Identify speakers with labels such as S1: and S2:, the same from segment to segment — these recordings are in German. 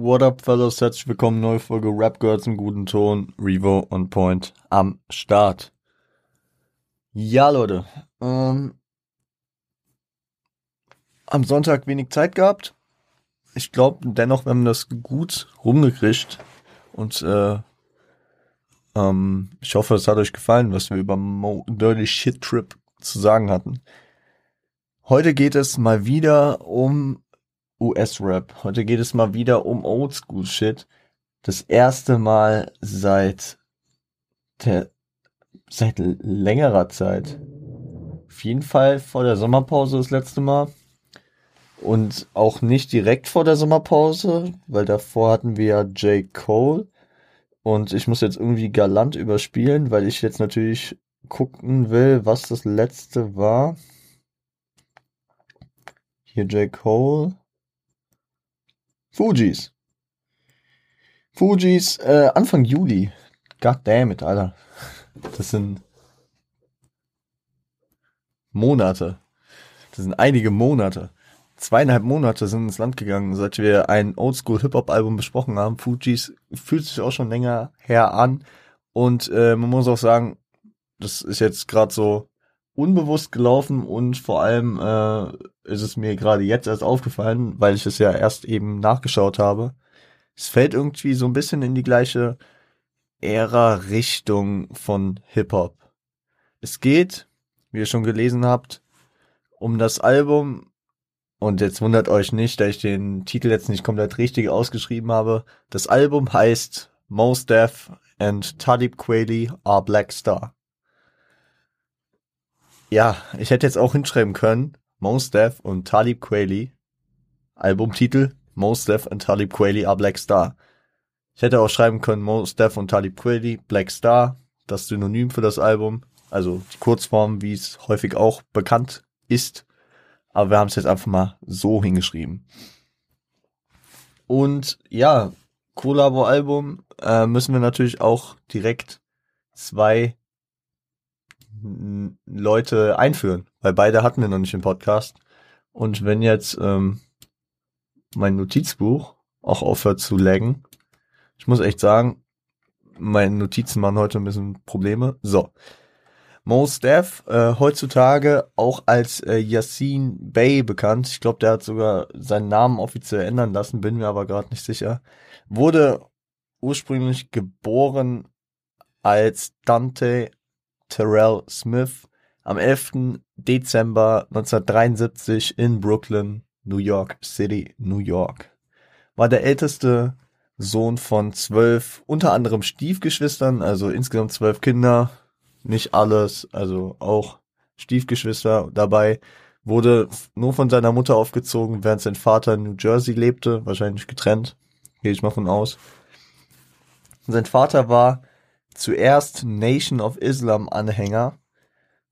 S1: What up, fellas? Herzlich willkommen, neue Folge Rap Girls im guten Ton. Revo on Point am Start. Ja, Leute. Ähm, am Sonntag wenig Zeit gehabt. Ich glaube dennoch, wir haben das gut rumgekriegt. Und äh, ähm, ich hoffe, es hat euch gefallen, was wir über Mo Dirty Shit Trip zu sagen hatten. Heute geht es mal wieder um US-Rap. Heute geht es mal wieder um Oldschool-Shit. Das erste Mal seit der, seit längerer Zeit. Auf jeden Fall vor der Sommerpause das letzte Mal. Und auch nicht direkt vor der Sommerpause, weil davor hatten wir ja J. Cole. Und ich muss jetzt irgendwie galant überspielen, weil ich jetzt natürlich gucken will, was das letzte war. Hier J. Cole. Fujis. Fujis äh, Anfang Juli. God damn it, Alter. Das sind Monate. Das sind einige Monate. Zweieinhalb Monate sind ins Land gegangen, seit wir ein Oldschool-Hip-Hop-Album besprochen haben. Fujis fühlt sich auch schon länger her an. Und äh, man muss auch sagen, das ist jetzt gerade so unbewusst gelaufen und vor allem äh, ist es mir gerade jetzt erst aufgefallen, weil ich es ja erst eben nachgeschaut habe. Es fällt irgendwie so ein bisschen in die gleiche Ära-Richtung von Hip-Hop. Es geht, wie ihr schon gelesen habt, um das Album und jetzt wundert euch nicht, da ich den Titel jetzt nicht komplett richtig ausgeschrieben habe. Das Album heißt Mos Def and Talib Kweli are Black Star. Ja, ich hätte jetzt auch hinschreiben können, Mos Def und Talib Kweli. Albumtitel, Mos Def and Talib Kweli are Black Star. Ich hätte auch schreiben können, Mos Def und Talib Kweli, Black Star, das Synonym für das Album. Also die Kurzform, wie es häufig auch bekannt ist. Aber wir haben es jetzt einfach mal so hingeschrieben. Und ja, Collabo-Album äh, müssen wir natürlich auch direkt zwei Leute einführen, weil beide hatten wir noch nicht im Podcast. Und wenn jetzt ähm, mein Notizbuch auch aufhört zu laggen, ich muss echt sagen, meine Notizen machen heute ein bisschen Probleme. So. Mos Def, äh, heutzutage auch als äh, Yassin Bey bekannt. Ich glaube, der hat sogar seinen Namen offiziell ändern lassen, bin mir aber gerade nicht sicher. Wurde ursprünglich geboren als Dante Terrell Smith am 11. Dezember 1973 in Brooklyn, New York City, New York. War der älteste Sohn von zwölf, unter anderem Stiefgeschwistern, also insgesamt zwölf Kinder, nicht alles, also auch Stiefgeschwister dabei, wurde nur von seiner Mutter aufgezogen, während sein Vater in New Jersey lebte, wahrscheinlich getrennt, gehe ich mal von aus. Sein Vater war zuerst Nation of Islam Anhänger,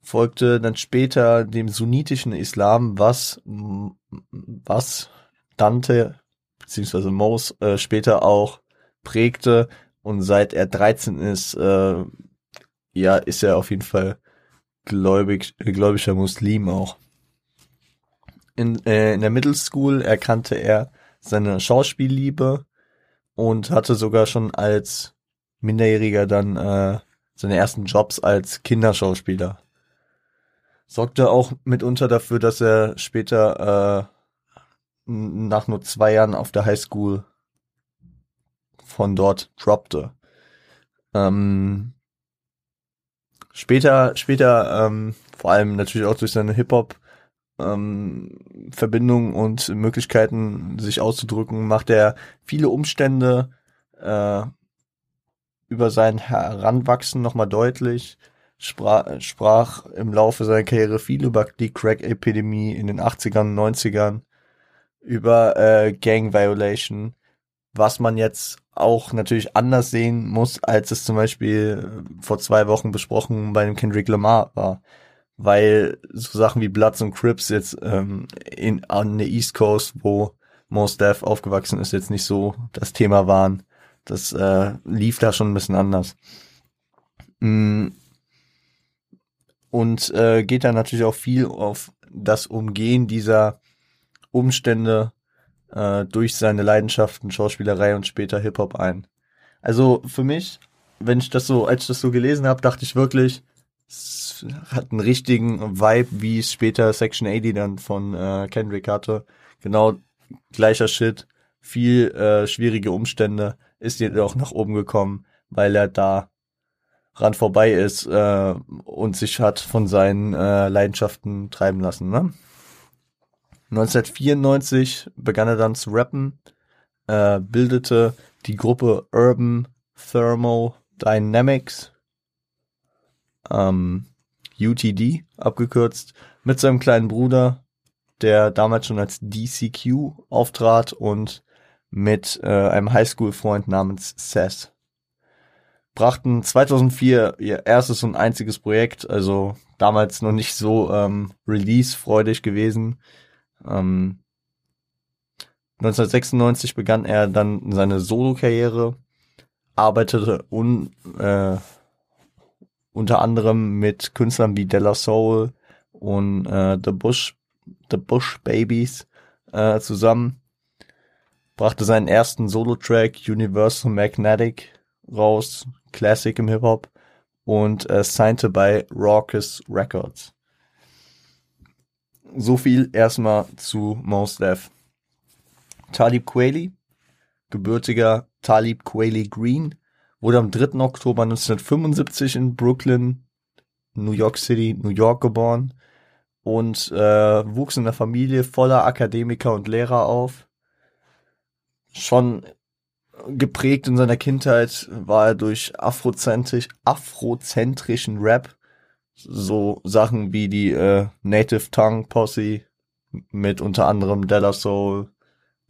S1: folgte dann später dem sunnitischen Islam, was, was Dante beziehungsweise Mos äh, später auch prägte und seit er 13 ist, äh, ja, ist er auf jeden Fall gläubig, gläubiger Muslim auch. In, äh, in der Middle School erkannte er seine Schauspielliebe und hatte sogar schon als Minderjähriger dann äh, seine ersten Jobs als Kinderschauspieler. Sorgte auch mitunter dafür, dass er später äh, nach nur zwei Jahren auf der Highschool von dort droppte. Ähm, später, später, ähm, vor allem natürlich auch durch seine Hip-Hop ähm, Verbindungen und Möglichkeiten, sich auszudrücken, macht er viele Umstände äh, über sein Heranwachsen nochmal deutlich, sprach, sprach im Laufe seiner Karriere viel über die Crack-Epidemie in den 80ern, 90ern, über äh, Gang Violation, was man jetzt auch natürlich anders sehen muss, als es zum Beispiel äh, vor zwei Wochen besprochen bei dem Kendrick Lamar war. Weil so Sachen wie Bloods und Crips jetzt ähm, in, an der East Coast, wo Most Def aufgewachsen ist, jetzt nicht so das Thema waren. Das äh, lief da schon ein bisschen anders. Mm. Und äh, geht da natürlich auch viel auf das Umgehen dieser Umstände äh, durch seine Leidenschaften Schauspielerei und später Hip-Hop ein. Also für mich, wenn ich das so, als ich das so gelesen habe, dachte ich wirklich, es hat einen richtigen Vibe, wie es später Section 80 dann von äh, Kendrick hatte. Genau gleicher Shit, viel äh, schwierige Umstände, ist jedoch nach oben gekommen, weil er da ran vorbei ist äh, und sich hat von seinen äh, Leidenschaften treiben lassen. Ne? 1994 begann er dann zu rappen, äh, bildete die Gruppe Urban Thermodynamics, ähm, UTD abgekürzt, mit seinem kleinen Bruder, der damals schon als DCQ auftrat und mit äh, einem Highschool-Freund namens Seth. Brachten 2004 ihr erstes und einziges Projekt, also damals noch nicht so ähm, release-freudig gewesen. Ähm, 1996 begann er dann seine Solo-Karriere, arbeitete un, äh, unter anderem mit Künstlern wie Della Soul und äh, The Bush, The Bush Babies äh, zusammen. Brachte seinen ersten Solo-Track Universal Magnetic raus, Classic im Hip-Hop und äh, signte bei Raucous Records. So viel erstmal zu Mos Def. Talib Kweli, gebürtiger Talib Kweli Green, wurde am 3. Oktober 1975 in Brooklyn, New York City, New York geboren und äh, wuchs in einer Familie voller Akademiker und Lehrer auf. Schon geprägt in seiner Kindheit war er durch afrozentrisch, afrozentrischen Rap, so Sachen wie die äh, Native Tongue Posse mit unter anderem Della Soul,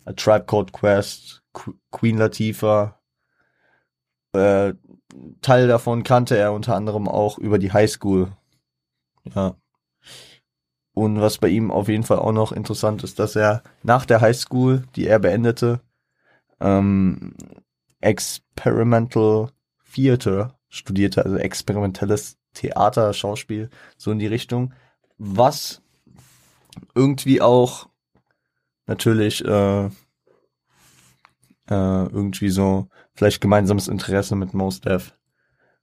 S1: A Tribe Called Quest, Qu Queen Latifah, äh, Teil davon kannte er unter anderem auch über die Highschool. Ja. Und was bei ihm auf jeden Fall auch noch interessant ist, dass er nach der Highschool, die er beendete, ähm, Experimental Theater studierte, also experimentelles Theater, Schauspiel, so in die Richtung, was irgendwie auch natürlich äh, äh, irgendwie so vielleicht gemeinsames Interesse mit Mos Def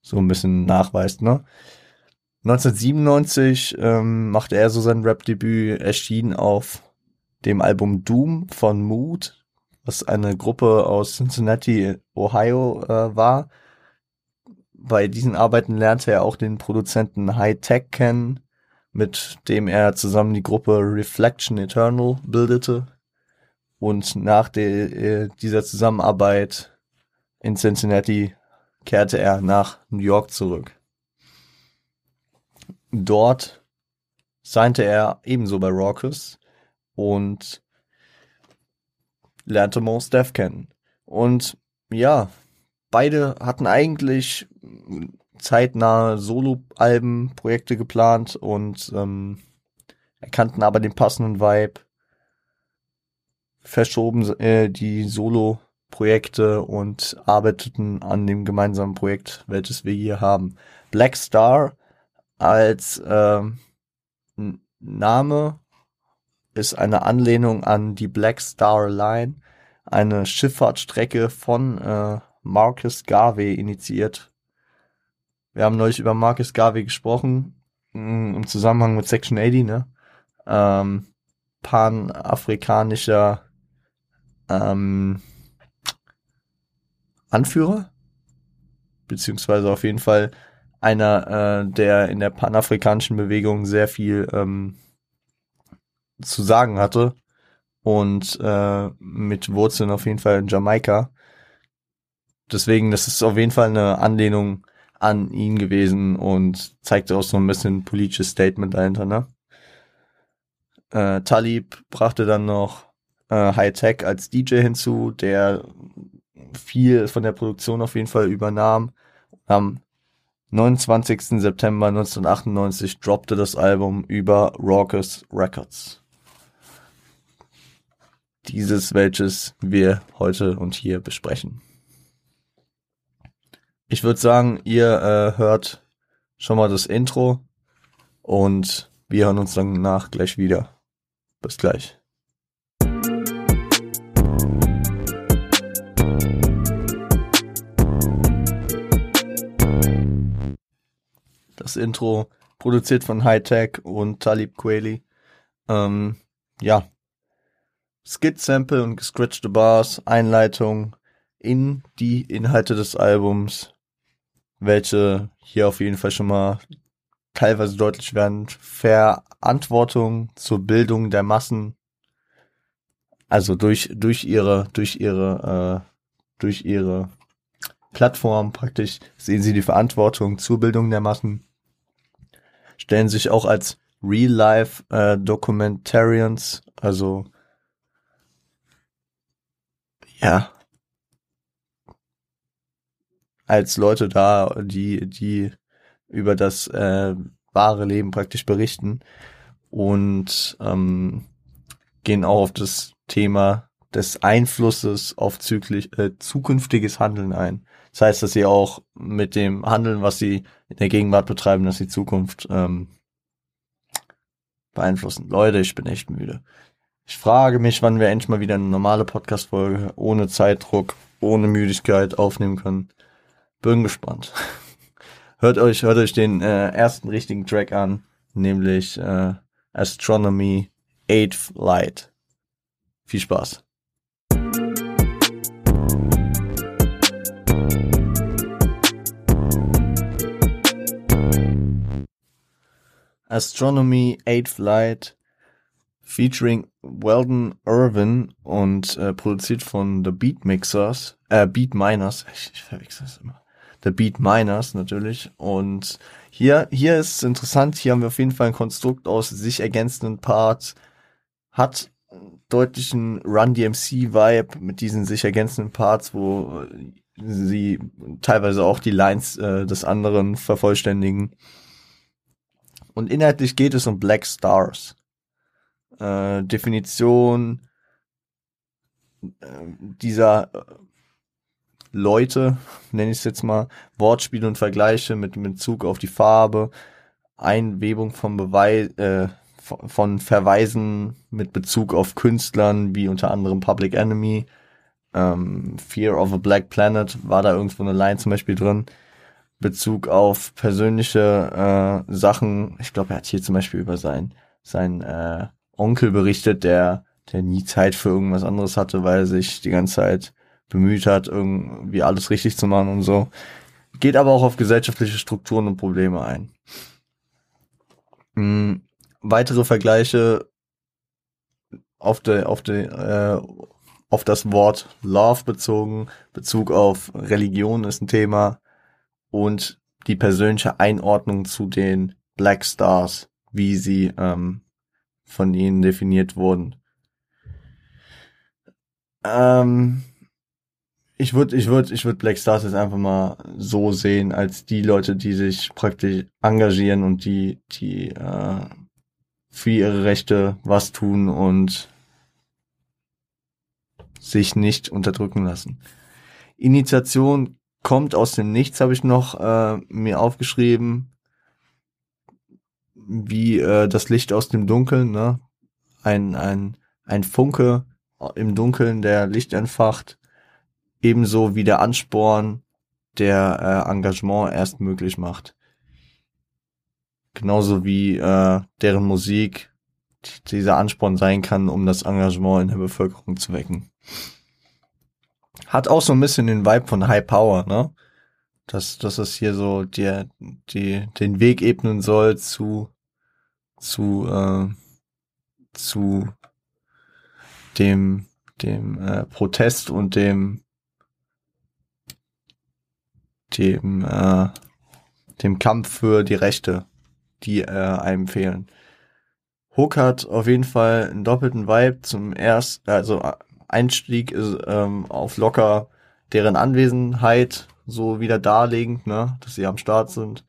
S1: so ein bisschen nachweist, ne? 1997 ähm, machte er so sein Rap-Debüt, erschien auf dem Album Doom von Mood, was eine Gruppe aus Cincinnati, Ohio äh, war. Bei diesen Arbeiten lernte er auch den Produzenten High Tech kennen, mit dem er zusammen die Gruppe Reflection Eternal bildete. Und nach de, äh, dieser Zusammenarbeit in Cincinnati kehrte er nach New York zurück. Dort signte er ebenso bei Raucus und lernte Mos Def kennen. Und ja, beide hatten eigentlich zeitnahe Solo-Alben, Projekte geplant und ähm, erkannten aber den passenden Vibe verschoben äh, die Solo-Projekte und arbeiteten an dem gemeinsamen Projekt, welches wir hier haben. Black Star als äh, Name ist eine Anlehnung an die Black Star Line, eine Schifffahrtsstrecke von äh, Marcus Garvey initiiert. Wir haben neulich über Marcus Garvey gesprochen, mm, im Zusammenhang mit Section 80, ne? Ähm, panafrikanischer ähm, Anführer, beziehungsweise auf jeden Fall einer, äh, der in der panafrikanischen Bewegung sehr viel ähm, zu sagen hatte und äh, mit Wurzeln auf jeden Fall in Jamaika. Deswegen, das ist auf jeden Fall eine Anlehnung an ihn gewesen und zeigte auch so ein bisschen politisches Statement dahinter, ne? Äh, Talib brachte dann noch äh, Hightech als DJ hinzu, der viel von der Produktion auf jeden Fall übernahm. Am 29. September 1998 droppte das Album über Raucous Records dieses, welches wir heute und hier besprechen. Ich würde sagen, ihr äh, hört schon mal das Intro und wir hören uns dann nach gleich wieder. Bis gleich. Das Intro produziert von Hightech und Talib Kweli. Ähm, ja, Skit-Sample und gescratchte Bars, Einleitung in die Inhalte des Albums, welche hier auf jeden Fall schon mal teilweise deutlich werden. Verantwortung zur Bildung der Massen. Also durch, durch ihre, durch ihre, äh, durch ihre Plattform praktisch sehen sie die Verantwortung zur Bildung der Massen, stellen sich auch als Real-Life äh, Documentarians, also ja, als Leute da, die, die über das äh, wahre Leben praktisch berichten und ähm, gehen auch auf das Thema des Einflusses auf züglich, äh, zukünftiges Handeln ein. Das heißt, dass sie auch mit dem Handeln, was sie in der Gegenwart betreiben, dass die Zukunft ähm, beeinflussen. Leute, ich bin echt müde. Ich frage mich, wann wir endlich mal wieder eine normale Podcast-Folge ohne Zeitdruck, ohne Müdigkeit aufnehmen können. Bin gespannt. hört euch, hört euch den äh, ersten richtigen Track an, nämlich äh, Astronomy Eighth Light. Viel Spaß. Astronomy Eighth Light featuring Weldon Irvin und äh, produziert von The Beat Mixers, äh, Beat Miners, ich, ich verwechsel das immer. The Beat Miners natürlich. Und hier, hier ist interessant, hier haben wir auf jeden Fall ein Konstrukt aus sich ergänzenden Parts, hat deutlichen Run DMC Vibe mit diesen sich ergänzenden Parts, wo sie teilweise auch die Lines äh, des anderen vervollständigen. Und inhaltlich geht es um Black Stars. Äh, Definition äh, dieser äh, Leute, nenne ich es jetzt mal, Wortspiele und Vergleiche mit, mit Bezug auf die Farbe, Einwebung von Beweis, äh, von Verweisen mit Bezug auf Künstlern, wie unter anderem Public Enemy, ähm, Fear of a Black Planet, war da irgendwo eine Line zum Beispiel drin. Bezug auf persönliche äh, Sachen. Ich glaube, er hat hier zum Beispiel über sein, sein äh, Onkel berichtet, der, der nie Zeit für irgendwas anderes hatte, weil er sich die ganze Zeit bemüht hat, irgendwie alles richtig zu machen und so. Geht aber auch auf gesellschaftliche Strukturen und Probleme ein. Mhm. Weitere Vergleiche auf der, auf der, äh, auf das Wort Love bezogen, Bezug auf Religion ist ein Thema und die persönliche Einordnung zu den Black Stars, wie sie ähm, von ihnen definiert wurden. Ähm, ich würde, ich würde, ich würde Black Stars jetzt einfach mal so sehen als die Leute, die sich praktisch engagieren und die, die äh, für ihre Rechte was tun und sich nicht unterdrücken lassen. Initiation kommt aus dem Nichts, habe ich noch äh, mir aufgeschrieben, wie äh, das Licht aus dem Dunkeln, ne? Ein, ein, ein Funke im Dunkeln, der Licht entfacht, ebenso wie der Ansporn, der äh, Engagement erst möglich macht. Genauso wie äh, deren Musik dieser Ansporn sein kann, um das Engagement in der Bevölkerung zu wecken. Hat auch so ein bisschen den Vibe von High Power, ne? Dass, dass es hier so die, die, den Weg ebnen soll zu, zu, äh, zu dem, dem äh, Protest und dem, dem, äh, dem Kampf für die Rechte, die äh, einem fehlen. Hook hat auf jeden Fall einen doppelten Vibe zum erst, also Einstieg ist ähm, auf locker deren Anwesenheit so wieder darlegend, ne, dass sie am Start sind.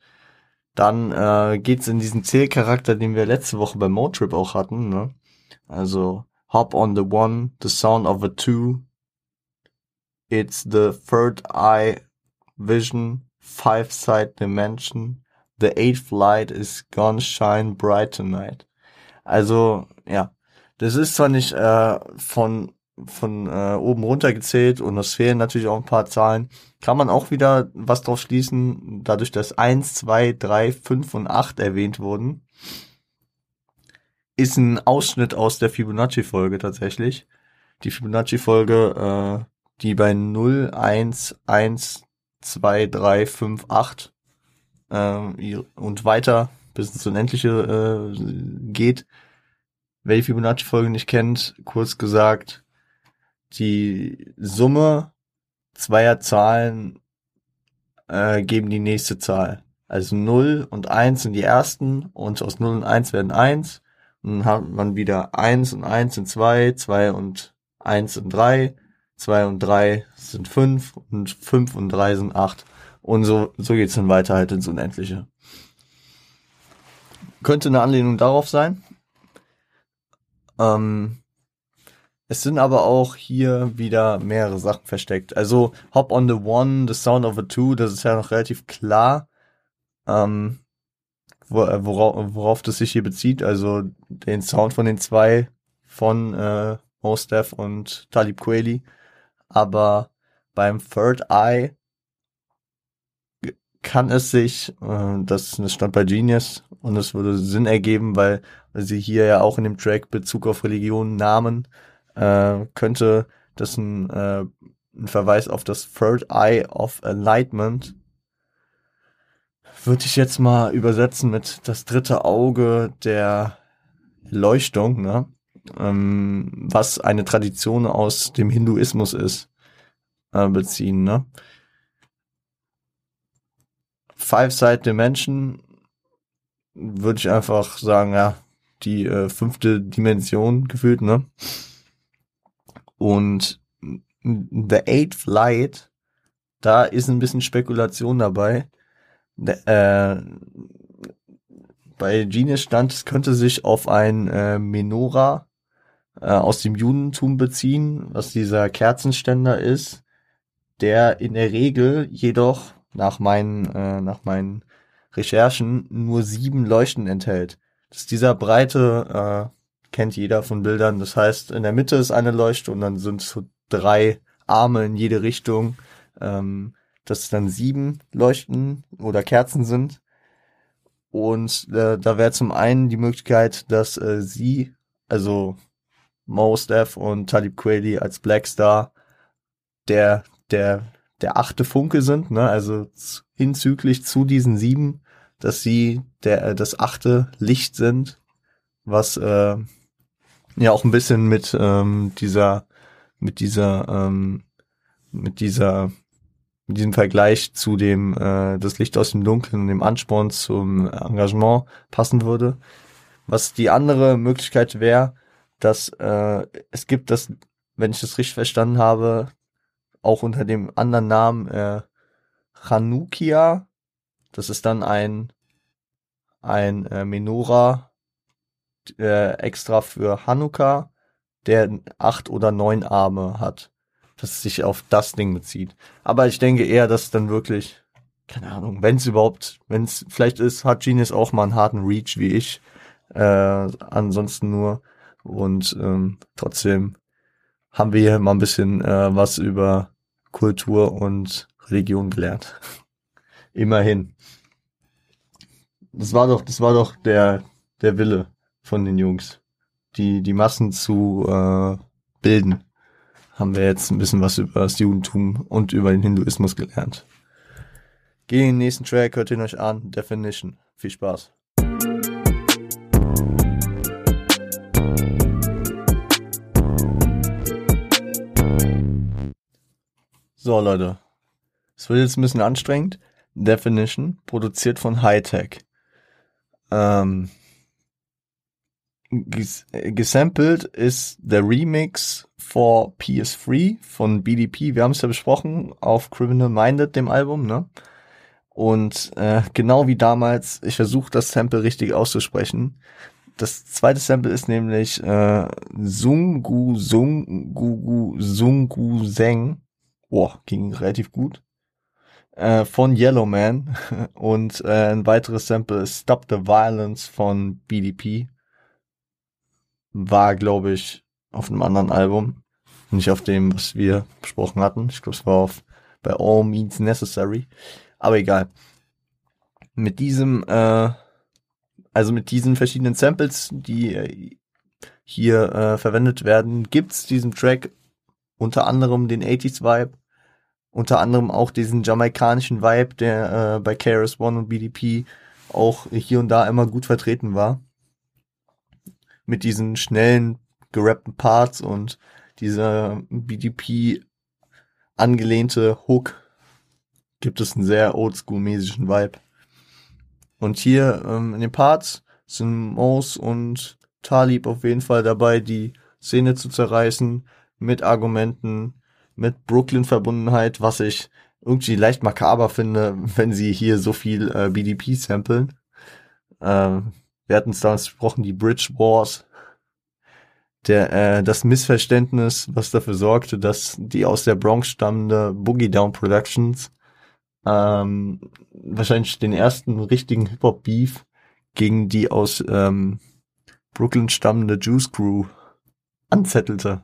S1: Dann äh, geht's in diesen Zählcharakter, den wir letzte Woche beim Motrip auch hatten, ne? Also Hop on the one, the sound of a two. It's the third eye vision, five side dimension. The eighth light is gonna shine bright tonight. Also, ja. Das ist zwar nicht äh, von von äh, oben runter gezählt und es fehlen natürlich auch ein paar Zahlen, kann man auch wieder was drauf schließen, dadurch, dass eins, zwei, drei, fünf und acht erwähnt wurden, ist ein Ausschnitt aus der Fibonacci-Folge tatsächlich. Die Fibonacci-Folge, äh, die bei 0, 1, 1, 2, 3, 5, 8 äh, und weiter bis ins Unendliche äh, geht. Wer die Fibonacci-Folge nicht kennt, kurz gesagt, die Summe zweier Zahlen äh, geben die nächste Zahl. Also 0 und 1 sind die ersten und aus 0 und 1 werden 1. Und dann hat man wieder 1 und 1 sind 2, 2 und 1 sind 3, 2 und 3 sind 5 und 5 und 3 sind 8. Und so, so geht's dann weiter halt ins Unendliche. Könnte eine Anlehnung darauf sein. Ähm, es sind aber auch hier wieder mehrere Sachen versteckt. Also Hop on the One, The Sound of a Two, das ist ja noch relativ klar, ähm, äh, worauf, worauf das sich hier bezieht. Also den Sound von den zwei von äh, Mos Def und Talib Kweli. Aber beim Third Eye kann es sich, äh, das, das stand bei Genius und es würde Sinn ergeben, weil sie hier ja auch in dem Track Bezug auf Religion nahmen, äh, könnte das ein, äh, ein Verweis auf das Third Eye of Enlightenment würde ich jetzt mal übersetzen mit das dritte Auge der Leuchtung, ne? Ähm, was eine Tradition aus dem Hinduismus ist, äh, beziehen, ne? Five-Side Dimension würde ich einfach sagen, ja, die äh, fünfte Dimension gefühlt, ne? Und The Eighth Light, da ist ein bisschen Spekulation dabei. Äh, bei Genius stand, es könnte sich auf ein äh, Menora äh, aus dem Judentum beziehen, was dieser Kerzenständer ist, der in der Regel jedoch nach meinen, äh, nach meinen Recherchen nur sieben Leuchten enthält. Das ist dieser breite, äh, kennt jeder von Bildern. Das heißt, in der Mitte ist eine Leuchte und dann sind so drei Arme in jede Richtung, ähm, dass dann sieben Leuchten oder Kerzen sind. Und äh, da wäre zum einen die Möglichkeit, dass äh, sie, also Mo Steph und Talib Kweli als Black Star der, der der achte Funke sind, ne? also hinzüglich zu diesen sieben, dass sie der äh, das achte Licht sind, was äh, ja auch ein bisschen mit ähm, dieser mit dieser ähm, mit dieser mit diesem Vergleich zu dem äh, das Licht aus dem Dunkeln und dem Ansporn zum Engagement passen würde. Was die andere Möglichkeit wäre, dass äh, es gibt das, wenn ich das richtig verstanden habe, auch unter dem anderen Namen äh, Chanukia. Das ist dann ein, ein äh, Menora äh, extra für Hanukkah, der acht oder neun Arme hat. Das sich auf das Ding bezieht. Aber ich denke eher, dass dann wirklich, keine Ahnung, wenn es überhaupt, wenn es, vielleicht ist, hat Genius auch mal einen harten Reach wie ich. Äh, ansonsten nur. Und ähm, trotzdem haben wir hier mal ein bisschen äh, was über Kultur und Religion gelernt. Immerhin. Das war doch, das war doch der, der Wille von den Jungs, die, die Massen zu äh, bilden. Haben wir jetzt ein bisschen was über das Judentum und über den Hinduismus gelernt. Gehen in den nächsten Track, hört ihn euch an. Definition. Viel Spaß. So, Leute. Es wird jetzt ein bisschen anstrengend. Definition, produziert von Hightech. Ähm, ges gesampelt ist der Remix for PS3 von BDP. Wir haben es ja besprochen auf Criminal Minded, dem Album, ne? Und äh, genau wie damals, ich versuche das Sample richtig auszusprechen. Das zweite Sample ist nämlich äh, Sungu Sungu Sungu Seng boah, ging relativ gut, äh, von Yellowman und äh, ein weiteres Sample ist Stop the Violence von BDP. War, glaube ich, auf einem anderen Album. Nicht auf dem, was wir besprochen hatten. Ich glaube, es war auf bei All Means Necessary. Aber egal. Mit diesem, äh, also mit diesen verschiedenen Samples, die äh, hier äh, verwendet werden, gibt's diesem Track unter anderem den 80s Vibe, unter anderem auch diesen jamaikanischen Vibe, der äh, bei KRS One und BDP auch hier und da immer gut vertreten war. Mit diesen schnellen, gerappten Parts und dieser BDP angelehnte Hook gibt es einen sehr oldschool-mäßigen Vibe. Und hier ähm, in den Parts sind Mos und Talib auf jeden Fall dabei, die Szene zu zerreißen mit Argumenten, mit Brooklyn-Verbundenheit, was ich irgendwie leicht makaber finde, wenn sie hier so viel äh, BDP samplen. Ähm, wir hatten es damals gesprochen, die Bridge Wars, der, äh, das Missverständnis, was dafür sorgte, dass die aus der Bronx stammende Boogie Down Productions ähm, wahrscheinlich den ersten richtigen Hip-Hop-Beef gegen die aus ähm, Brooklyn stammende Juice Crew anzettelte.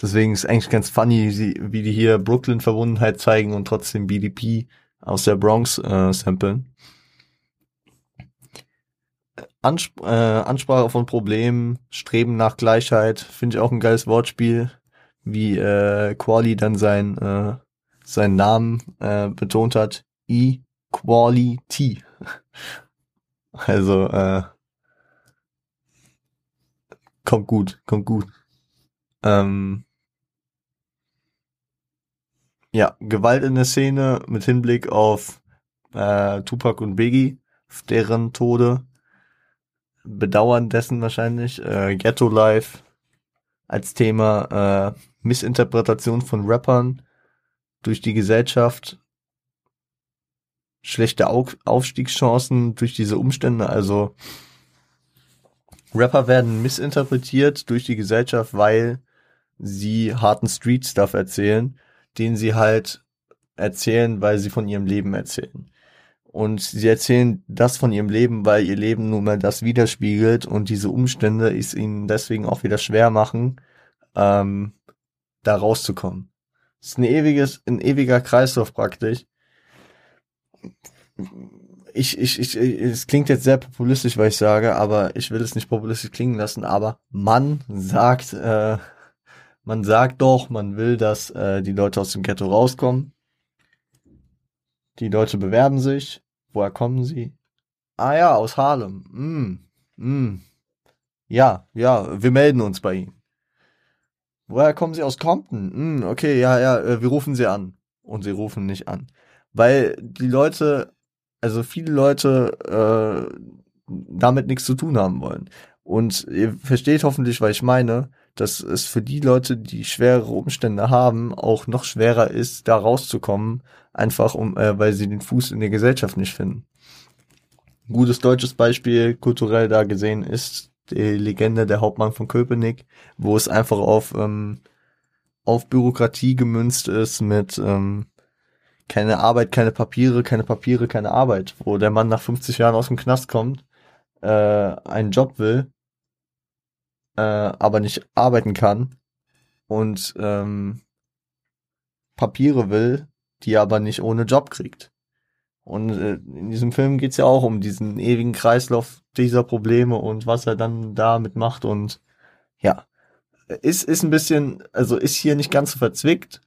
S1: Deswegen ist eigentlich ganz funny, wie die hier Brooklyn-Verbundenheit zeigen und trotzdem BDP aus der Bronx äh, samplen. Ansp äh, Ansprache von Problemen, Streben nach Gleichheit, finde ich auch ein geiles Wortspiel, wie äh, Quali dann sein äh, seinen Namen äh, betont hat, Equality. Also äh, kommt gut, kommt gut. Ähm, ja, Gewalt in der Szene mit Hinblick auf äh, Tupac und Biggie, deren Tode, Bedauern dessen wahrscheinlich, äh, Ghetto Life als Thema, äh, Missinterpretation von Rappern durch die Gesellschaft, schlechte Aufstiegschancen durch diese Umstände, also Rapper werden missinterpretiert durch die Gesellschaft, weil sie harten Street Stuff erzählen, den sie halt erzählen, weil sie von ihrem Leben erzählen. Und sie erzählen das von ihrem Leben, weil ihr Leben nun mal das widerspiegelt und diese Umstände es ihnen deswegen auch wieder schwer machen, ähm, da rauszukommen. Es ist ein ewiges, ein ewiger Kreislauf praktisch. Ich, ich, ich, es klingt jetzt sehr populistisch, was ich sage, aber ich will es nicht populistisch klingen lassen, aber man sagt, äh, man sagt doch, man will, dass äh, die Leute aus dem Ghetto rauskommen. Die Leute bewerben sich. Woher kommen sie? Ah ja, aus Harlem. Mm, mm. Ja, ja, wir melden uns bei Ihnen. Woher kommen Sie aus Compton? Mm, okay, ja, ja, äh, wir rufen Sie an. Und sie rufen nicht an. Weil die Leute, also viele Leute äh, damit nichts zu tun haben wollen. Und ihr versteht hoffentlich, was ich meine, dass es für die Leute, die schwere Umstände haben, auch noch schwerer ist, da rauszukommen, einfach um, äh, weil sie den Fuß in der Gesellschaft nicht finden. Ein gutes deutsches Beispiel kulturell da gesehen ist die Legende der Hauptmann von Köpenick, wo es einfach auf ähm, auf Bürokratie gemünzt ist mit ähm, keine Arbeit, keine Papiere, keine Papiere, keine Arbeit, wo der Mann nach 50 Jahren aus dem Knast kommt, äh, einen Job will äh, aber nicht arbeiten kann und ähm, Papiere will, die er aber nicht ohne Job kriegt. Und äh, in diesem Film geht's ja auch um diesen ewigen Kreislauf dieser Probleme und was er dann damit macht und ja, ist ist ein bisschen, also ist hier nicht ganz so verzwickt.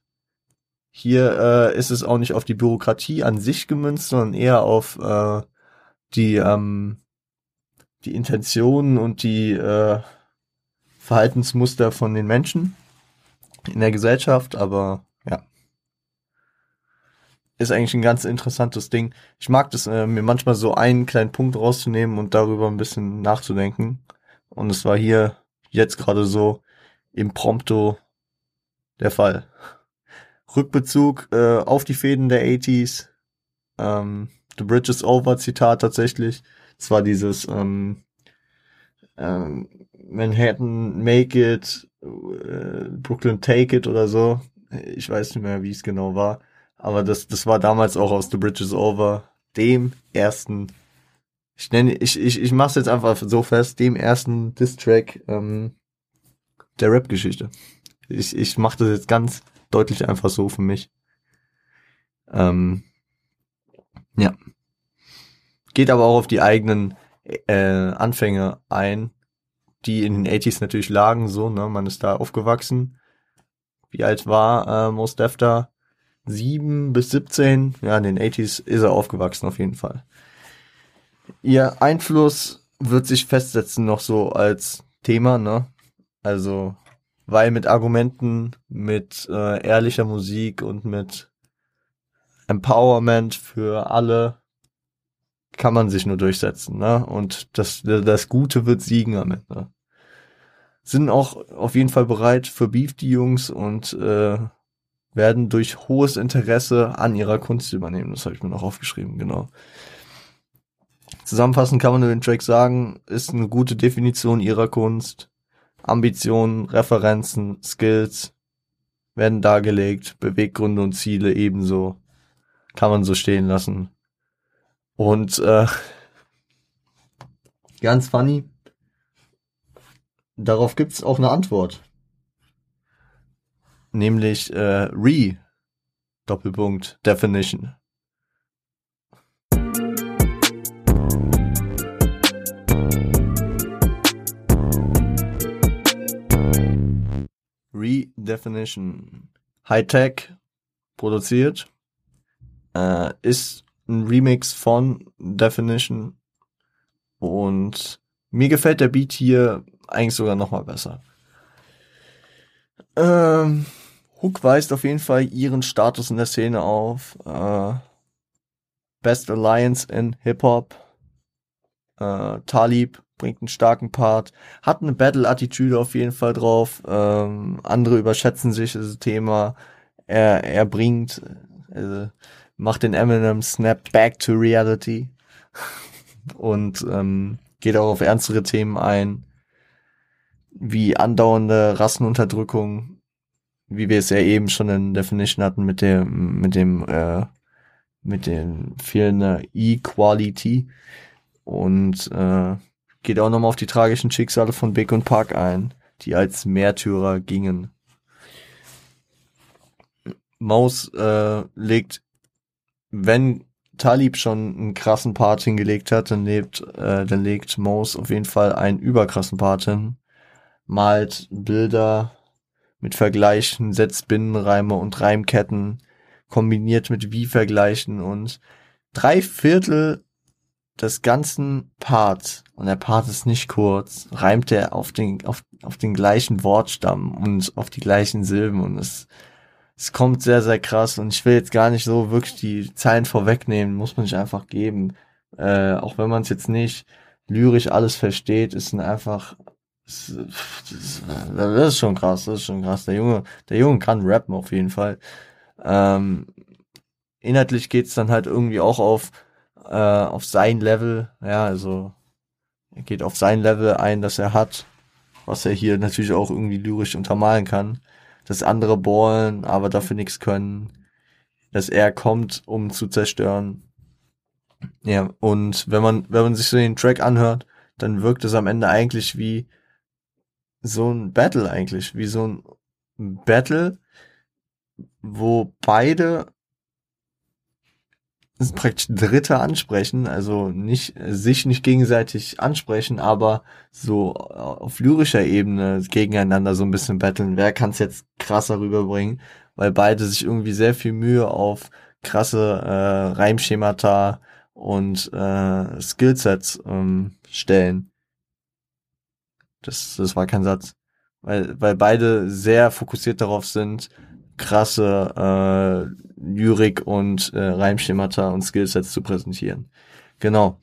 S1: Hier äh, ist es auch nicht auf die Bürokratie an sich gemünzt, sondern eher auf äh, die ähm, die Intentionen und die äh, Verhaltensmuster von den Menschen in der Gesellschaft, aber ja. Ist eigentlich ein ganz interessantes Ding. Ich mag das, äh, mir manchmal so einen kleinen Punkt rauszunehmen und darüber ein bisschen nachzudenken. Und es war hier jetzt gerade so impromptu der Fall. Rückbezug äh, auf die Fäden der 80s. Ähm, The Bridge is Over Zitat tatsächlich. Es war dieses ähm, ähm, Manhattan Make It, äh, Brooklyn Take It oder so. Ich weiß nicht mehr, wie es genau war. Aber das, das war damals auch aus The Bridge is Over, dem ersten, ich nenne, ich, ich, ich mach's jetzt einfach so fest, dem ersten Diss-Track ähm, der Rap-Geschichte. Ich, ich mache das jetzt ganz deutlich einfach so für mich. Ähm, ja. Geht aber auch auf die eigenen äh, Anfänge ein, die in den 80s natürlich lagen, so, ne, man ist da aufgewachsen. Wie alt war äh, Most Def da? Sieben bis 17, ja, in den 80s ist er aufgewachsen auf jeden Fall. Ihr Einfluss wird sich festsetzen noch so als Thema, ne? Also, weil mit Argumenten, mit äh, ehrlicher Musik und mit Empowerment für alle kann man sich nur durchsetzen, ne? Und das, das Gute wird siegen am Ende. Sind auch auf jeden Fall bereit für Beef, die Jungs, und äh, werden durch hohes Interesse an ihrer Kunst übernehmen. Das habe ich mir noch aufgeschrieben, genau. Zusammenfassend kann man nur den Track sagen, ist eine gute Definition ihrer Kunst. Ambitionen, Referenzen, Skills werden dargelegt, Beweggründe und Ziele ebenso. Kann man so stehen lassen. Und äh, ganz funny, darauf gibt's auch eine Antwort. Nämlich äh, Re, Doppelpunkt, Definition. Redefinition. Hightech produziert. Äh, ist ein Remix von Definition. Und mir gefällt der Beat hier eigentlich sogar noch mal besser. Ähm, Hook weist auf jeden Fall ihren Status in der Szene auf. Äh, Best Alliance in Hip-Hop. Äh, Talib bringt einen starken Part, hat eine Battle-Attitüde auf jeden Fall drauf. Ähm, andere überschätzen sich das Thema. Er, er bringt, also macht den Eminem Snap back to reality und ähm, geht auch auf ernstere Themen ein, wie andauernde Rassenunterdrückung, wie wir es ja eben schon in Definition hatten mit dem, mit dem, äh, mit den fehlender Equality und äh, geht auch nochmal auf die tragischen Schicksale von Big und Park ein, die als Märtyrer gingen. Maus äh, legt, wenn Talib schon einen krassen Part hingelegt hat, dann, lebt, äh, dann legt Maus auf jeden Fall einen überkrassen Part hin, malt Bilder mit Vergleichen, setzt Binnenreime und Reimketten, kombiniert mit Wie-Vergleichen und drei Viertel des ganzen Parts, und der Part ist nicht kurz, reimt er auf den, auf, auf den gleichen Wortstamm und auf die gleichen Silben und es, es kommt sehr, sehr krass und ich will jetzt gar nicht so wirklich die Zeilen vorwegnehmen, muss man sich einfach geben. Äh, auch wenn man es jetzt nicht lyrisch alles versteht, ist einfach, das, das ist schon krass, das ist schon krass. Der Junge, der Junge kann rappen auf jeden Fall. Ähm, inhaltlich geht's dann halt irgendwie auch auf äh, auf sein Level, ja, also er geht auf sein Level ein, das er hat, was er hier natürlich auch irgendwie lyrisch untermalen kann, dass andere ballen, aber dafür nichts können, dass er kommt, um zu zerstören. Ja, und wenn man, wenn man sich so den Track anhört, dann wirkt es am Ende eigentlich wie so ein Battle eigentlich, wie so ein Battle, wo beide praktisch Dritte ansprechen, also nicht sich nicht gegenseitig ansprechen, aber so auf lyrischer Ebene gegeneinander so ein bisschen betteln. Wer kann es jetzt krasser rüberbringen? Weil beide sich irgendwie sehr viel Mühe auf krasse äh, Reimschemata und äh, Skillsets ähm, stellen. Das, das war kein Satz. Weil, weil beide sehr fokussiert darauf sind, krasse äh, Lyrik und äh, Reimschemata und Skillsets zu präsentieren. Genau.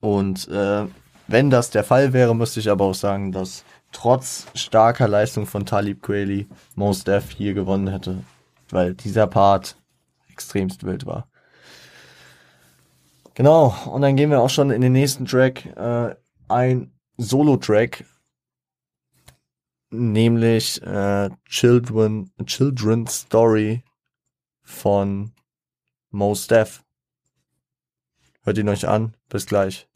S1: Und äh, wenn das der Fall wäre, müsste ich aber auch sagen, dass trotz starker Leistung von Talib Kweli Most Def hier gewonnen hätte, weil dieser Part extremst wild war. Genau, und dann gehen wir auch schon in den nächsten Track, äh, ein Solo-Track, nämlich äh, Children, Children's Story von Mos Def. Hört ihn euch an. Bis gleich.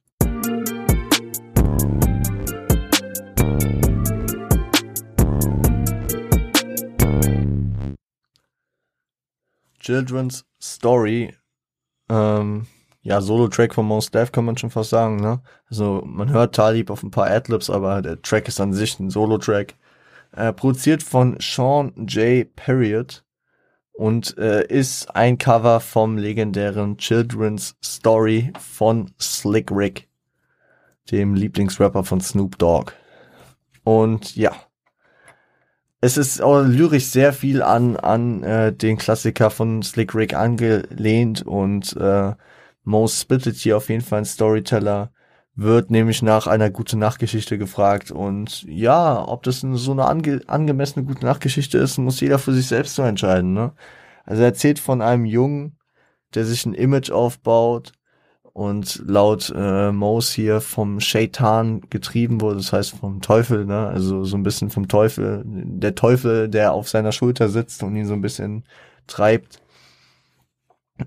S1: Children's Story ähm, ja, Solo-Track von Most Def kann man schon fast sagen, ne? Also man hört Talib auf ein paar Adlibs, aber der Track ist an sich ein Solo-Track. Äh, produziert von Sean J. Period und äh, ist ein Cover vom legendären Children's Story von Slick Rick, dem Lieblingsrapper von Snoop Dogg. Und ja, es ist auch lyrisch sehr viel an an äh, den Klassiker von Slick Rick angelehnt und äh, Most Spitted hier auf jeden Fall ein Storyteller wird nämlich nach einer gute Nachtgeschichte gefragt und ja, ob das so eine ange angemessene gute Nachtgeschichte ist, muss jeder für sich selbst so entscheiden. Ne? Also er erzählt von einem Jungen, der sich ein Image aufbaut und laut äh, Mose hier vom Shaitan getrieben wurde, das heißt vom Teufel, ne? Also so ein bisschen vom Teufel, der Teufel, der auf seiner Schulter sitzt und ihn so ein bisschen treibt.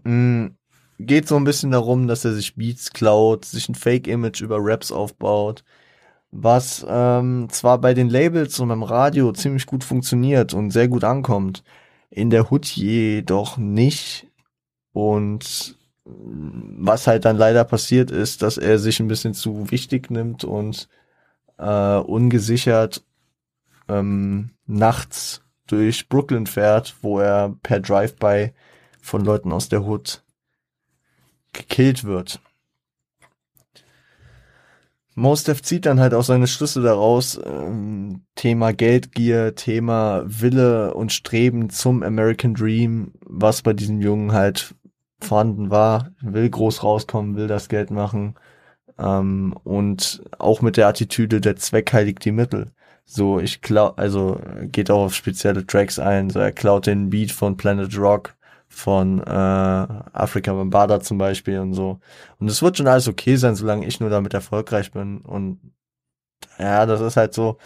S1: Mhm. Geht so ein bisschen darum, dass er sich Beats klaut, sich ein Fake-Image über Raps aufbaut, was ähm, zwar bei den Labels und beim Radio ziemlich gut funktioniert und sehr gut ankommt, in der Hood jedoch nicht. Und was halt dann leider passiert ist, dass er sich ein bisschen zu wichtig nimmt und äh, ungesichert ähm, nachts durch Brooklyn fährt, wo er per Drive-by von Leuten aus der Hood gekillt wird. Mostef zieht dann halt auch seine Schlüsse daraus, ähm, Thema Geldgier, Thema Wille und Streben zum American Dream, was bei diesem Jungen halt vorhanden war, will groß rauskommen, will das Geld machen ähm, und auch mit der Attitüde, der Zweck heiligt die Mittel. So, ich klau, also geht auch auf spezielle Tracks ein, so er klaut den Beat von Planet Rock, von äh, Afrika Bambada zum Beispiel und so. Und es wird schon alles okay sein, solange ich nur damit erfolgreich bin. Und ja, das ist halt so,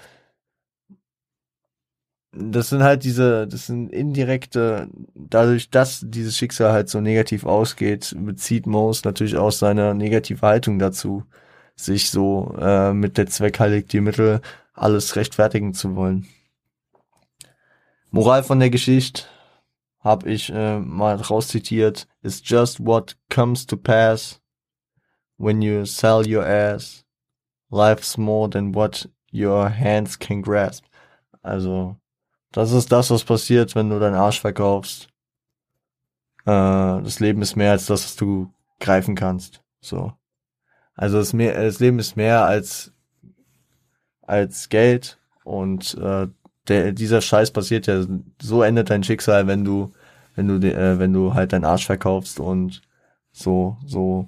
S1: das sind halt diese, das sind indirekte, dadurch, dass dieses Schicksal halt so negativ ausgeht, bezieht Moos natürlich auch seine negative Haltung dazu, sich so äh, mit der Zweckheilig die Mittel alles rechtfertigen zu wollen. Moral von der Geschichte habe ich äh, mal rauszitiert, is just what comes to pass when you sell your ass. Life's more than what your hands can grasp. Also das ist das, was passiert, wenn du deinen Arsch verkaufst. Äh, das Leben ist mehr als das, was du greifen kannst. So. Also das, mehr, das Leben ist mehr als als Geld und äh, der, dieser Scheiß passiert ja, so endet dein Schicksal, wenn du, wenn du, äh, wenn du halt deinen Arsch verkaufst und so, so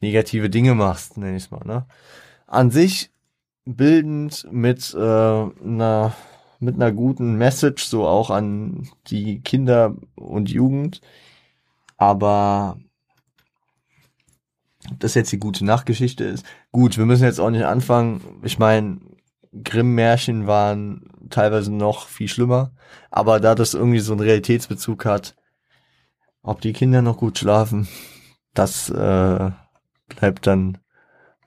S1: negative Dinge machst, nenn ich's mal, ne? An sich bildend mit äh, einer mit einer guten Message, so auch an die Kinder und Jugend. Aber das jetzt die gute Nachtgeschichte ist. Gut, wir müssen jetzt auch nicht anfangen. Ich meine, Grimm-Märchen waren teilweise noch viel schlimmer. Aber da das irgendwie so einen Realitätsbezug hat, ob die Kinder noch gut schlafen, das äh, bleibt dann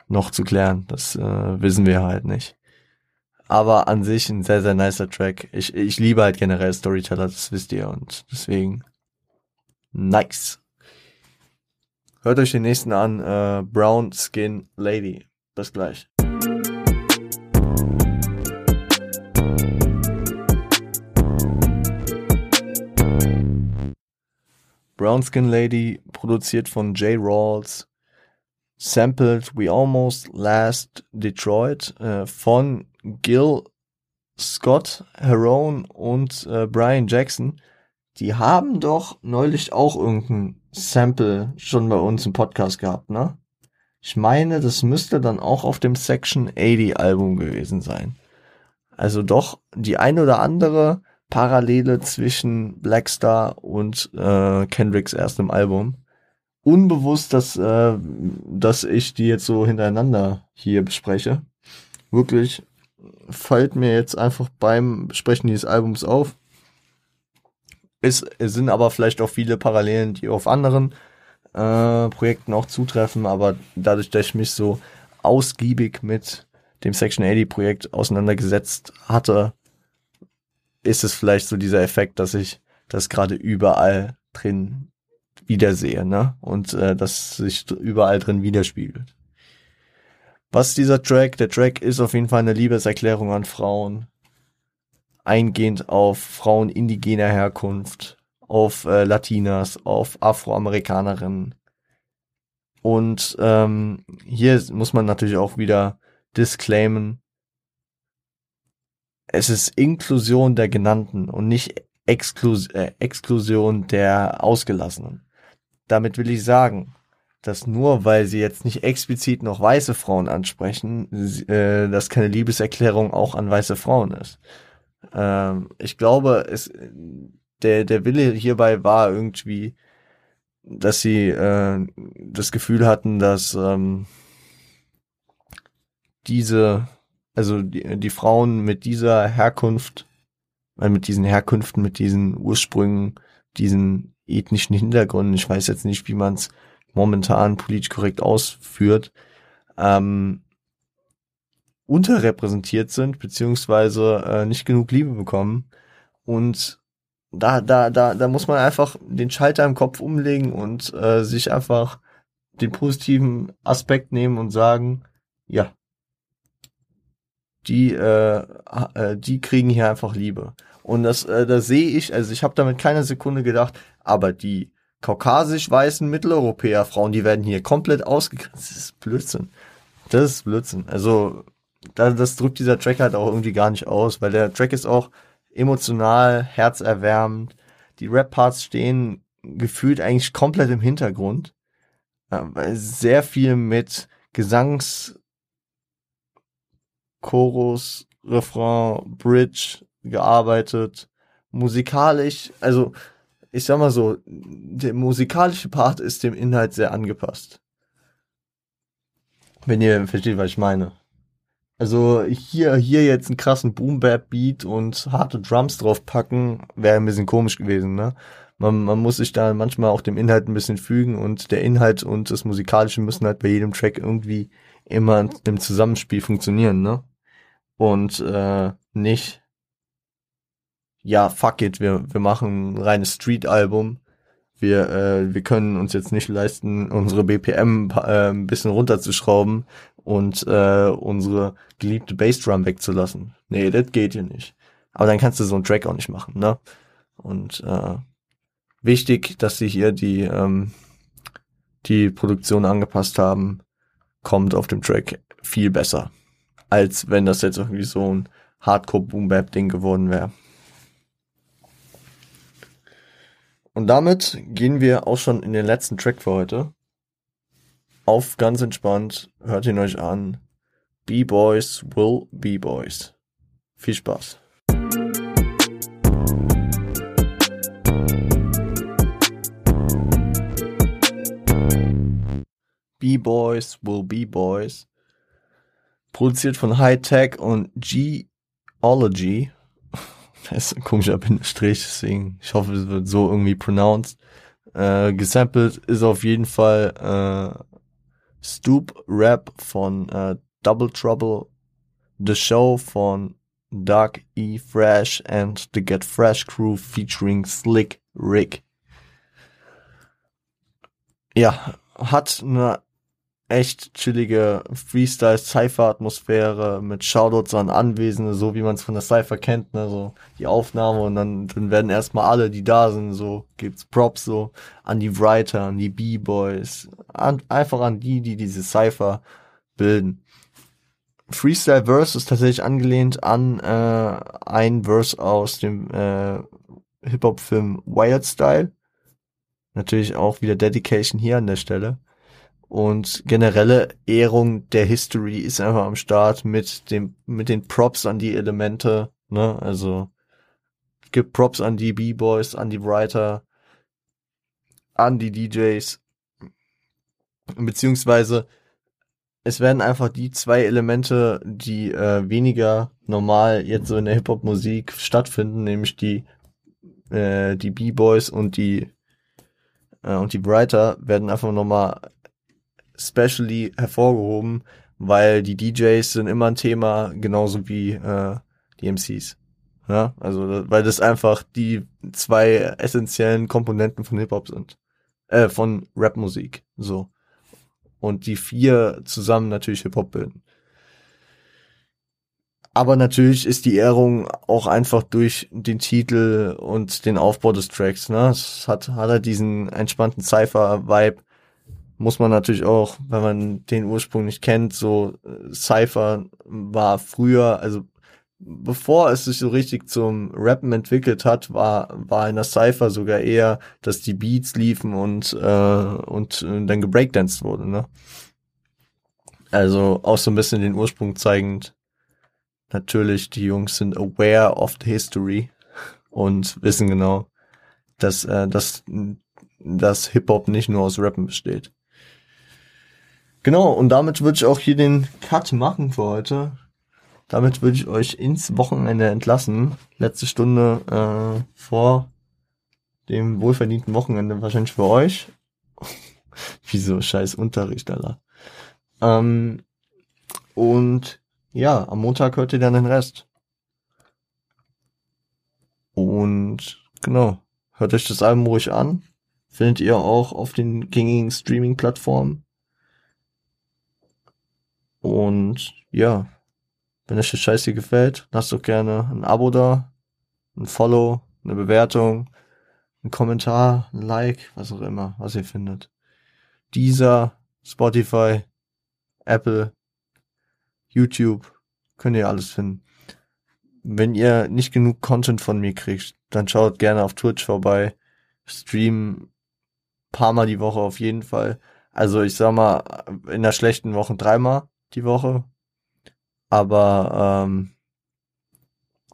S1: noch zu klären. Das äh, wissen wir halt nicht aber an sich ein sehr, sehr nicer Track. Ich, ich liebe halt generell Storyteller, das wisst ihr und deswegen nice. Hört euch den nächsten an, äh, Brown Skin Lady. Bis gleich. Brown Skin Lady, produziert von Jay Rawls, sampled We Almost Last Detroit äh, von Gil Scott Herone und äh, Brian Jackson, die haben doch neulich auch irgendein Sample schon bei uns im Podcast gehabt, ne? Ich meine, das müsste dann auch auf dem Section 80 Album gewesen sein. Also doch die ein oder andere Parallele zwischen Blackstar und äh, Kendricks erstem Album. Unbewusst, dass, äh, dass ich die jetzt so hintereinander hier bespreche. Wirklich fällt mir jetzt einfach beim Besprechen dieses Albums auf. Es, es sind aber vielleicht auch viele Parallelen, die auf anderen äh, Projekten auch zutreffen, aber dadurch, dass ich mich so ausgiebig mit dem Section 80 Projekt auseinandergesetzt hatte, ist es vielleicht so dieser Effekt, dass ich das gerade überall drin wiedersehe, ne? Und äh, das sich überall drin widerspiegelt. Was dieser Track? Der Track ist auf jeden Fall eine Liebeserklärung an Frauen. Eingehend auf Frauen indigener Herkunft, auf äh, Latinas, auf Afroamerikanerinnen. Und ähm, hier muss man natürlich auch wieder disclaimen, es ist Inklusion der Genannten und nicht Exklus äh, Exklusion der Ausgelassenen. Damit will ich sagen, dass nur weil sie jetzt nicht explizit noch weiße Frauen ansprechen, äh, dass keine Liebeserklärung auch an weiße Frauen ist. Ähm, ich glaube, es, der, der Wille hierbei war irgendwie, dass sie äh, das Gefühl hatten, dass ähm, diese, also die, die Frauen mit dieser Herkunft, äh, mit diesen Herkünften, mit diesen Ursprüngen, diesen ethnischen Hintergründen, ich weiß jetzt nicht, wie man es momentan politisch korrekt ausführt, ähm, unterrepräsentiert sind, beziehungsweise äh, nicht genug Liebe bekommen. Und da, da, da, da muss man einfach den Schalter im Kopf umlegen und äh, sich einfach den positiven Aspekt nehmen und sagen, ja, die, äh, äh, die kriegen hier einfach Liebe. Und das, äh, das sehe ich, also ich habe damit keine Sekunde gedacht, aber die kaukasisch-weißen Mitteleuropäer Frauen, die werden hier komplett ausgegrenzt. Das ist Blödsinn. Das ist Blödsinn. Also, das, das drückt dieser Track halt auch irgendwie gar nicht aus, weil der Track ist auch emotional, herzerwärmend. Die Rap-Parts stehen gefühlt eigentlich komplett im Hintergrund. Weil sehr viel mit Gesangs, Chorus, Refrain, Bridge gearbeitet. Musikalisch, also ich sag mal so, der musikalische Part ist dem Inhalt sehr angepasst. Wenn ihr versteht, was ich meine. Also hier, hier jetzt einen krassen Boom-Bap-Beat und harte Drums draufpacken, wäre ein bisschen komisch gewesen, ne? Man, man muss sich da manchmal auch dem Inhalt ein bisschen fügen und der Inhalt und das Musikalische müssen halt bei jedem Track irgendwie immer im Zusammenspiel funktionieren, ne? Und äh, nicht ja, fuck it, wir, wir machen ein reines Street-Album. Wir, äh, wir können uns jetzt nicht leisten, unsere BPM äh, ein bisschen runterzuschrauben und äh, unsere geliebte Bassdrum wegzulassen. Nee, das geht ja nicht. Aber dann kannst du so einen Track auch nicht machen, ne? Und äh, wichtig, dass sie hier die, ähm, die Produktion angepasst haben, kommt auf dem Track viel besser. Als wenn das jetzt irgendwie so ein Hardcore-Boom-Bap-Ding geworden wäre. Und damit gehen wir auch schon in den letzten Track für heute. Auf ganz entspannt, hört ihn euch an. B-Boys will B-Boys. Viel Spaß. B-Boys will B-Boys. Produziert von High Tech und Geology das ist ein komischer Bindestrich, deswegen, ich hoffe, es wird so irgendwie pronounced. Äh, gesampelt ist auf jeden Fall äh, Stoop Rap von äh, Double Trouble, The Show von Doug E. Fresh and The Get Fresh Crew featuring Slick Rick. Ja, hat eine echt chillige Freestyle-Cypher-Atmosphäre mit Shoutouts an Anwesende, so wie man es von der Cypher kennt, ne, so die Aufnahme und dann, dann werden erstmal alle, die da sind, so gibt's Props so an die Writer, an die B-Boys, an, einfach an die, die diese Cypher bilden. Freestyle Verse ist tatsächlich angelehnt an äh, ein Verse aus dem äh, Hip-Hop-Film Wild Style. Natürlich auch wieder Dedication hier an der Stelle. Und generelle Ehrung der History ist einfach am Start mit dem, mit den Props an die Elemente, ne, also, gibt Props an die B-Boys, an die Writer, an die DJs, beziehungsweise, es werden einfach die zwei Elemente, die äh, weniger normal jetzt so in der Hip-Hop-Musik stattfinden, nämlich die äh, die B-Boys und die äh, und die Writer werden einfach nochmal specially hervorgehoben, weil die DJs sind immer ein Thema, genauso wie äh, die MCs. Ja, also, weil das einfach die zwei essentiellen Komponenten von Hip-Hop sind. Äh, von Rap-Musik. So. Und die vier zusammen natürlich Hip-Hop bilden. Aber natürlich ist die Ehrung auch einfach durch den Titel und den Aufbau des Tracks. Ne? Es hat, hat er diesen entspannten Cypher-Vibe. Muss man natürlich auch, wenn man den Ursprung nicht kennt, so äh, Cypher war früher, also bevor es sich so richtig zum Rappen entwickelt hat, war, war in der Cypher sogar eher, dass die Beats liefen und, äh, und äh, dann gebreakdanced wurde. Ne? Also auch so ein bisschen den Ursprung zeigend, natürlich, die Jungs sind aware of the history und wissen genau, dass, äh, dass, dass Hip-Hop nicht nur aus Rappen besteht. Genau, und damit würde ich auch hier den Cut machen für heute. Damit würde ich euch ins Wochenende entlassen. Letzte Stunde äh, vor dem wohlverdienten Wochenende wahrscheinlich für euch. Wieso scheiß Unterricht, Alter. Ähm, und ja, am Montag hört ihr dann den Rest. Und genau, hört euch das Album ruhig an. Findet ihr auch auf den gängigen Streaming-Plattformen. Und ja, wenn euch das Scheiß hier gefällt, lasst doch gerne ein Abo da, ein Follow, eine Bewertung, ein Kommentar, ein Like, was auch immer, was ihr findet. Dieser, Spotify, Apple, YouTube, könnt ihr alles finden. Wenn ihr nicht genug Content von mir kriegt, dann schaut gerne auf Twitch vorbei. Stream paar Mal die Woche auf jeden Fall. Also ich sag mal, in der schlechten Woche dreimal die Woche. Aber ähm,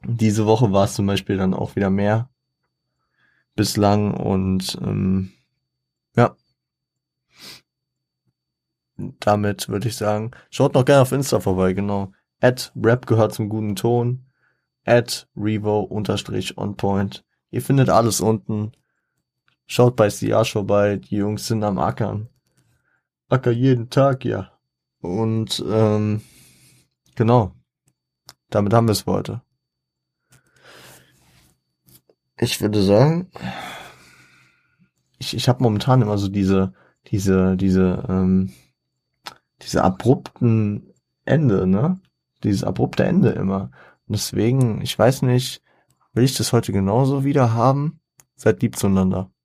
S1: diese Woche war es zum Beispiel dann auch wieder mehr bislang und ähm, ja, damit würde ich sagen, schaut noch gerne auf Insta vorbei, genau. At Rap gehört zum guten Ton. At Revo unterstrich on point. Ihr findet alles unten. Schaut bei Siage vorbei. Die Jungs sind am Ackern. Acker jeden Tag, ja. Und ähm, genau. Damit haben wir es für heute. Ich würde sagen, ich, ich habe momentan immer so diese, diese, diese, ähm, diese abrupten Ende, ne? Dieses abrupte Ende immer. Und deswegen, ich weiß nicht, will ich das heute genauso wieder haben? Seid lieb zueinander.